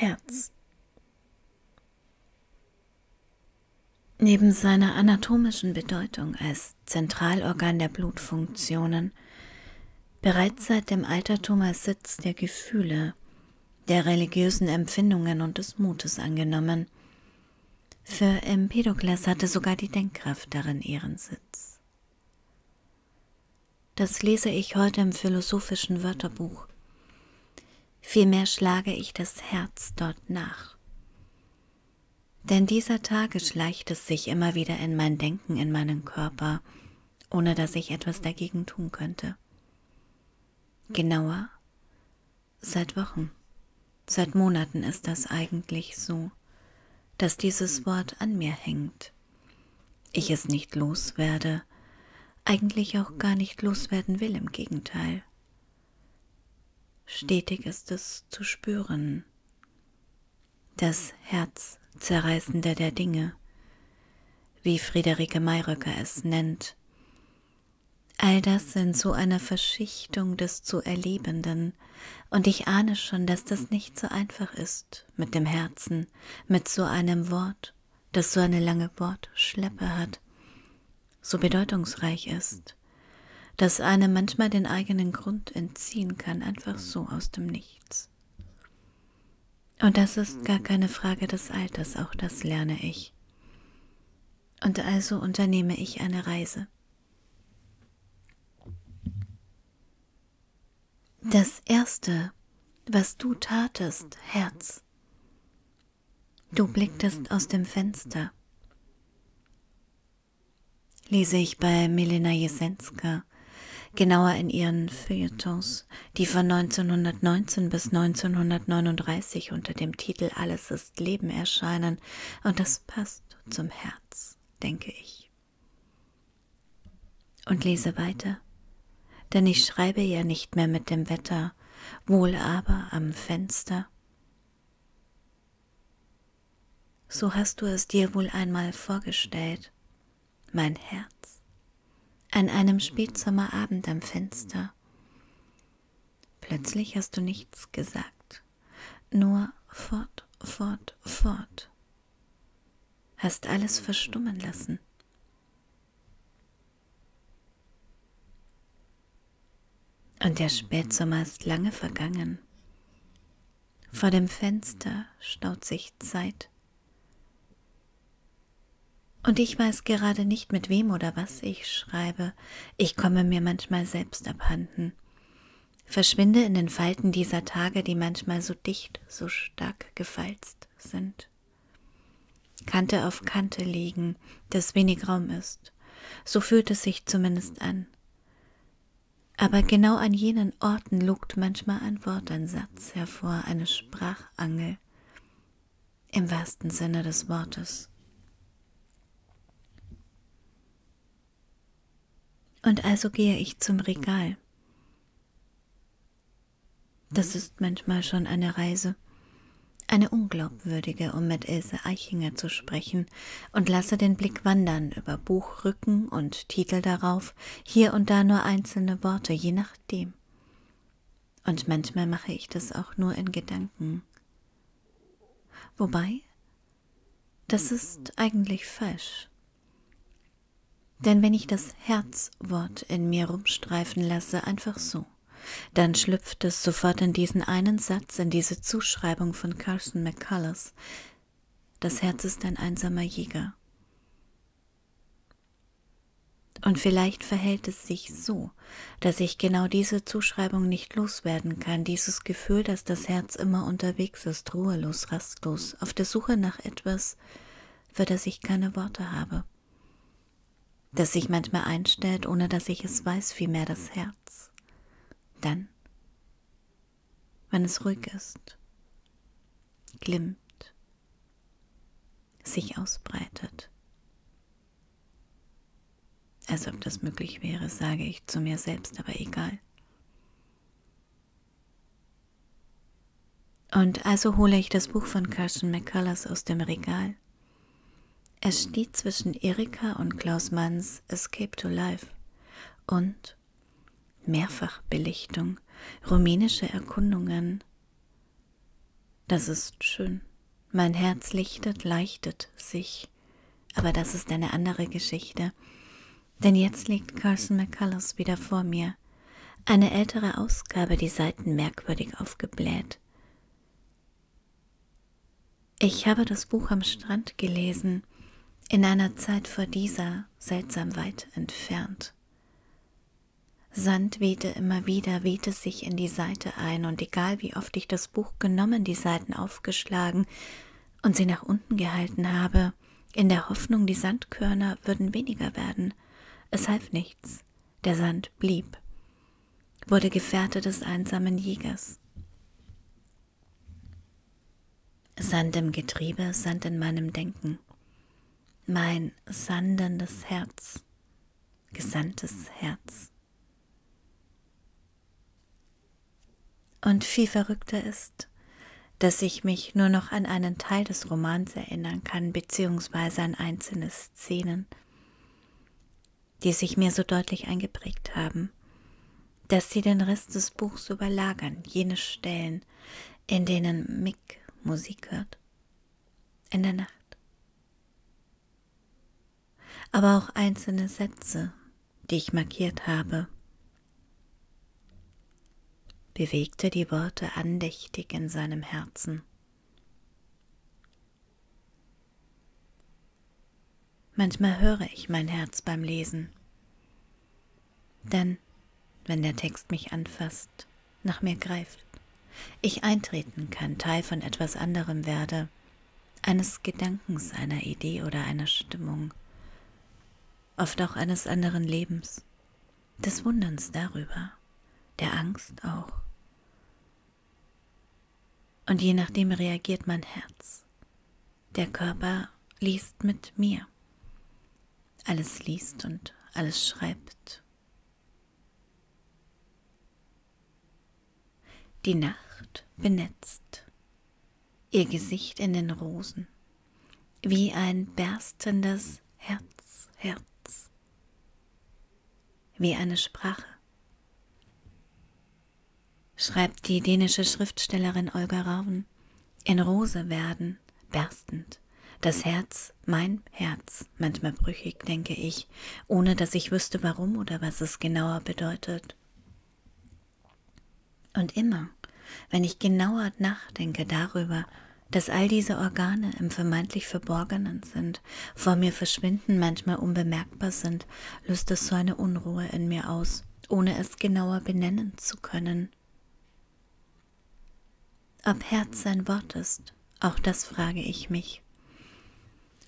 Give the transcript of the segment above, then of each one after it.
Herz. Neben seiner anatomischen Bedeutung als Zentralorgan der Blutfunktionen, bereits seit dem Altertum als Sitz der Gefühle, der religiösen Empfindungen und des Mutes angenommen. Für Empedokles hatte sogar die Denkkraft darin ihren Sitz. Das lese ich heute im philosophischen Wörterbuch vielmehr schlage ich das Herz dort nach. Denn dieser Tage schleicht es sich immer wieder in mein Denken, in meinen Körper, ohne dass ich etwas dagegen tun könnte. Genauer, seit Wochen, seit Monaten ist das eigentlich so, dass dieses Wort an mir hängt. Ich es nicht loswerde, eigentlich auch gar nicht loswerden will, im Gegenteil. Stetig ist es zu spüren. Das Herzzerreißende der Dinge, wie Friederike Mayröcker es nennt. All das in so einer Verschichtung des zu Erlebenden, und ich ahne schon, dass das nicht so einfach ist mit dem Herzen, mit so einem Wort, das so eine lange Wortschleppe hat, so bedeutungsreich ist das einem manchmal den eigenen Grund entziehen kann, einfach so aus dem Nichts. Und das ist gar keine Frage des Alters, auch das lerne ich. Und also unternehme ich eine Reise. Das Erste, was du tatest, Herz, du blicktest aus dem Fenster. Lese ich bei Milena Jesenska genauer in ihren Feuilletons, die von 1919 bis 1939 unter dem Titel Alles ist Leben erscheinen, und das passt zum Herz, denke ich. Und lese weiter, denn ich schreibe ja nicht mehr mit dem Wetter, wohl aber am Fenster. So hast du es dir wohl einmal vorgestellt, mein Herz an einem Spätsommerabend am Fenster. Plötzlich hast du nichts gesagt, nur fort, fort, fort. Hast alles verstummen lassen. Und der Spätsommer ist lange vergangen. Vor dem Fenster staut sich Zeit. Und ich weiß gerade nicht, mit wem oder was ich schreibe. Ich komme mir manchmal selbst abhanden. Verschwinde in den Falten dieser Tage, die manchmal so dicht, so stark gefalzt sind. Kante auf Kante liegen, dass wenig Raum ist. So fühlt es sich zumindest an. Aber genau an jenen Orten lugt manchmal ein Wort, ein Satz hervor, eine Sprachangel. Im wahrsten Sinne des Wortes. Und also gehe ich zum Regal. Das ist manchmal schon eine Reise, eine unglaubwürdige, um mit Ilse Eichinger zu sprechen, und lasse den Blick wandern über Buchrücken und Titel darauf, hier und da nur einzelne Worte, je nachdem. Und manchmal mache ich das auch nur in Gedanken. Wobei, das ist eigentlich falsch. Denn wenn ich das Herzwort in mir rumstreifen lasse, einfach so, dann schlüpft es sofort in diesen einen Satz, in diese Zuschreibung von Carson McCullers. Das Herz ist ein einsamer Jäger. Und vielleicht verhält es sich so, dass ich genau diese Zuschreibung nicht loswerden kann, dieses Gefühl, dass das Herz immer unterwegs ist, ruhelos, rastlos, auf der Suche nach etwas, für das ich keine Worte habe das sich manchmal einstellt, ohne dass ich es weiß, vielmehr das Herz. Dann, wenn es ruhig ist, glimmt, sich ausbreitet. Als ob das möglich wäre, sage ich zu mir selbst, aber egal. Und also hole ich das Buch von Carson McCullers aus dem Regal es steht zwischen Erika und Klaus Manns Escape to Life und Mehrfachbelichtung, rumänische Erkundungen. Das ist schön. Mein Herz lichtet, leichtet sich. Aber das ist eine andere Geschichte. Denn jetzt liegt Carson McCullers wieder vor mir. Eine ältere Ausgabe, die Seiten merkwürdig aufgebläht. Ich habe das Buch am Strand gelesen, in einer Zeit vor dieser seltsam weit entfernt. Sand wehte immer wieder, wehte sich in die Seite ein, und egal wie oft ich das Buch genommen, die Seiten aufgeschlagen und sie nach unten gehalten habe, in der Hoffnung, die Sandkörner würden weniger werden, es half nichts, der Sand blieb, wurde Gefährte des einsamen Jägers. Sand im Getriebe, Sand in meinem Denken, mein sandendes Herz, gesandtes Herz. Und viel verrückter ist, dass ich mich nur noch an einen Teil des Romans erinnern kann, beziehungsweise an einzelne Szenen, die sich mir so deutlich eingeprägt haben, dass sie den Rest des Buchs überlagern, jene Stellen, in denen Mick Musik hört, in der Nacht. Aber auch einzelne Sätze, die ich markiert habe, bewegte die Worte andächtig in seinem Herzen. Manchmal höre ich mein Herz beim Lesen, denn wenn der Text mich anfasst, nach mir greift, ich eintreten kann, Teil von etwas anderem werde, eines Gedankens, einer Idee oder einer Stimmung, oft auch eines anderen Lebens, des Wunderns darüber, der Angst auch. Und je nachdem reagiert mein Herz. Der Körper liest mit mir. Alles liest und alles schreibt. Die Nacht benetzt, ihr Gesicht in den Rosen, wie ein berstendes Herz, Herz, wie eine Sprache schreibt die dänische Schriftstellerin Olga Raven, in Rose werden, berstend, das Herz, mein Herz, manchmal brüchig, denke ich, ohne dass ich wüsste warum oder was es genauer bedeutet. Und immer, wenn ich genauer nachdenke darüber, dass all diese Organe im vermeintlich Verborgenen sind, vor mir verschwinden, manchmal unbemerkbar sind, löst es so eine Unruhe in mir aus, ohne es genauer benennen zu können. Ob Herz ein Wort ist, auch das frage ich mich.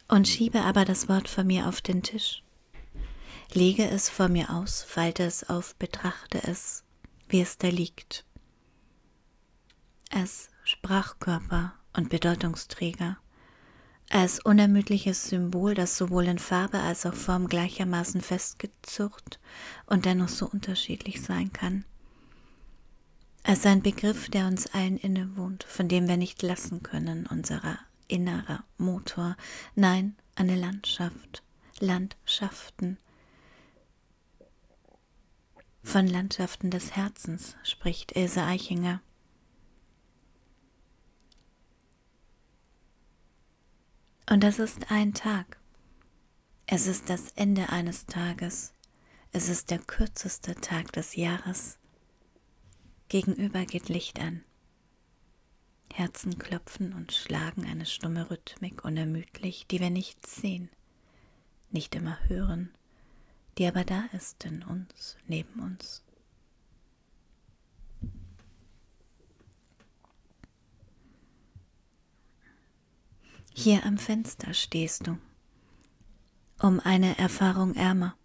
Und schiebe aber das Wort vor mir auf den Tisch. Lege es vor mir aus, falte es auf, betrachte es, wie es da liegt. Als Sprachkörper und Bedeutungsträger, als unermüdliches Symbol, das sowohl in Farbe als auch Form gleichermaßen festgezurrt und dennoch so unterschiedlich sein kann als ein Begriff, der uns allen innewohnt, von dem wir nicht lassen können, unserer innerer Motor, nein, eine Landschaft, Landschaften. Von Landschaften des Herzens spricht Ilse Eichinger. Und das ist ein Tag. Es ist das Ende eines Tages. Es ist der kürzeste Tag des Jahres. Gegenüber geht Licht an. Herzen klopfen und schlagen eine stumme Rhythmik unermüdlich, die wir nicht sehen, nicht immer hören, die aber da ist in uns, neben uns. Hier am Fenster stehst du, um eine Erfahrung ärmer,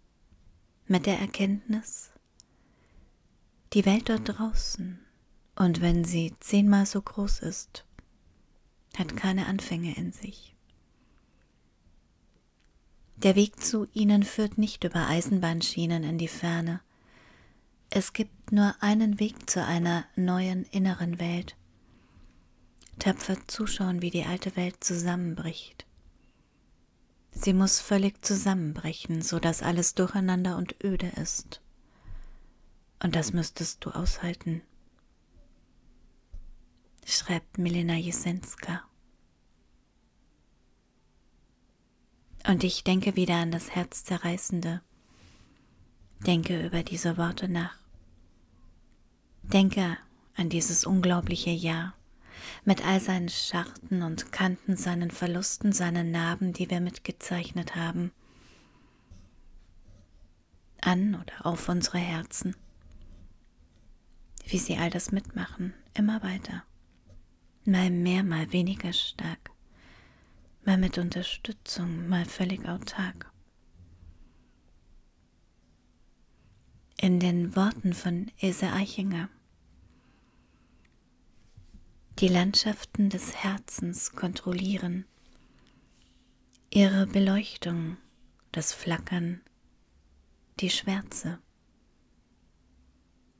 mit der Erkenntnis, die Welt dort draußen, und wenn sie zehnmal so groß ist, hat keine Anfänge in sich. Der Weg zu ihnen führt nicht über Eisenbahnschienen in die Ferne. Es gibt nur einen Weg zu einer neuen inneren Welt. Tapfer zuschauen, wie die alte Welt zusammenbricht. Sie muss völlig zusammenbrechen, so dass alles durcheinander und öde ist. Und das müsstest du aushalten. schreibt Milena Jesenska. Und ich denke wieder an das Herzzerreißende. Denke über diese Worte nach. Denke an dieses unglaubliche Jahr mit all seinen Scharten und Kanten, seinen Verlusten, seinen Narben, die wir mitgezeichnet haben. An oder auf unsere Herzen. Wie sie all das mitmachen, immer weiter. Mal mehr, mal weniger stark. Mal mit Unterstützung, mal völlig autark. In den Worten von Ese Eichinger die Landschaften des Herzens kontrollieren, ihre Beleuchtung, das Flackern, die Schwärze.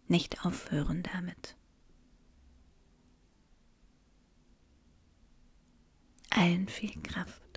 Nicht aufhören damit. Allen viel Kraft.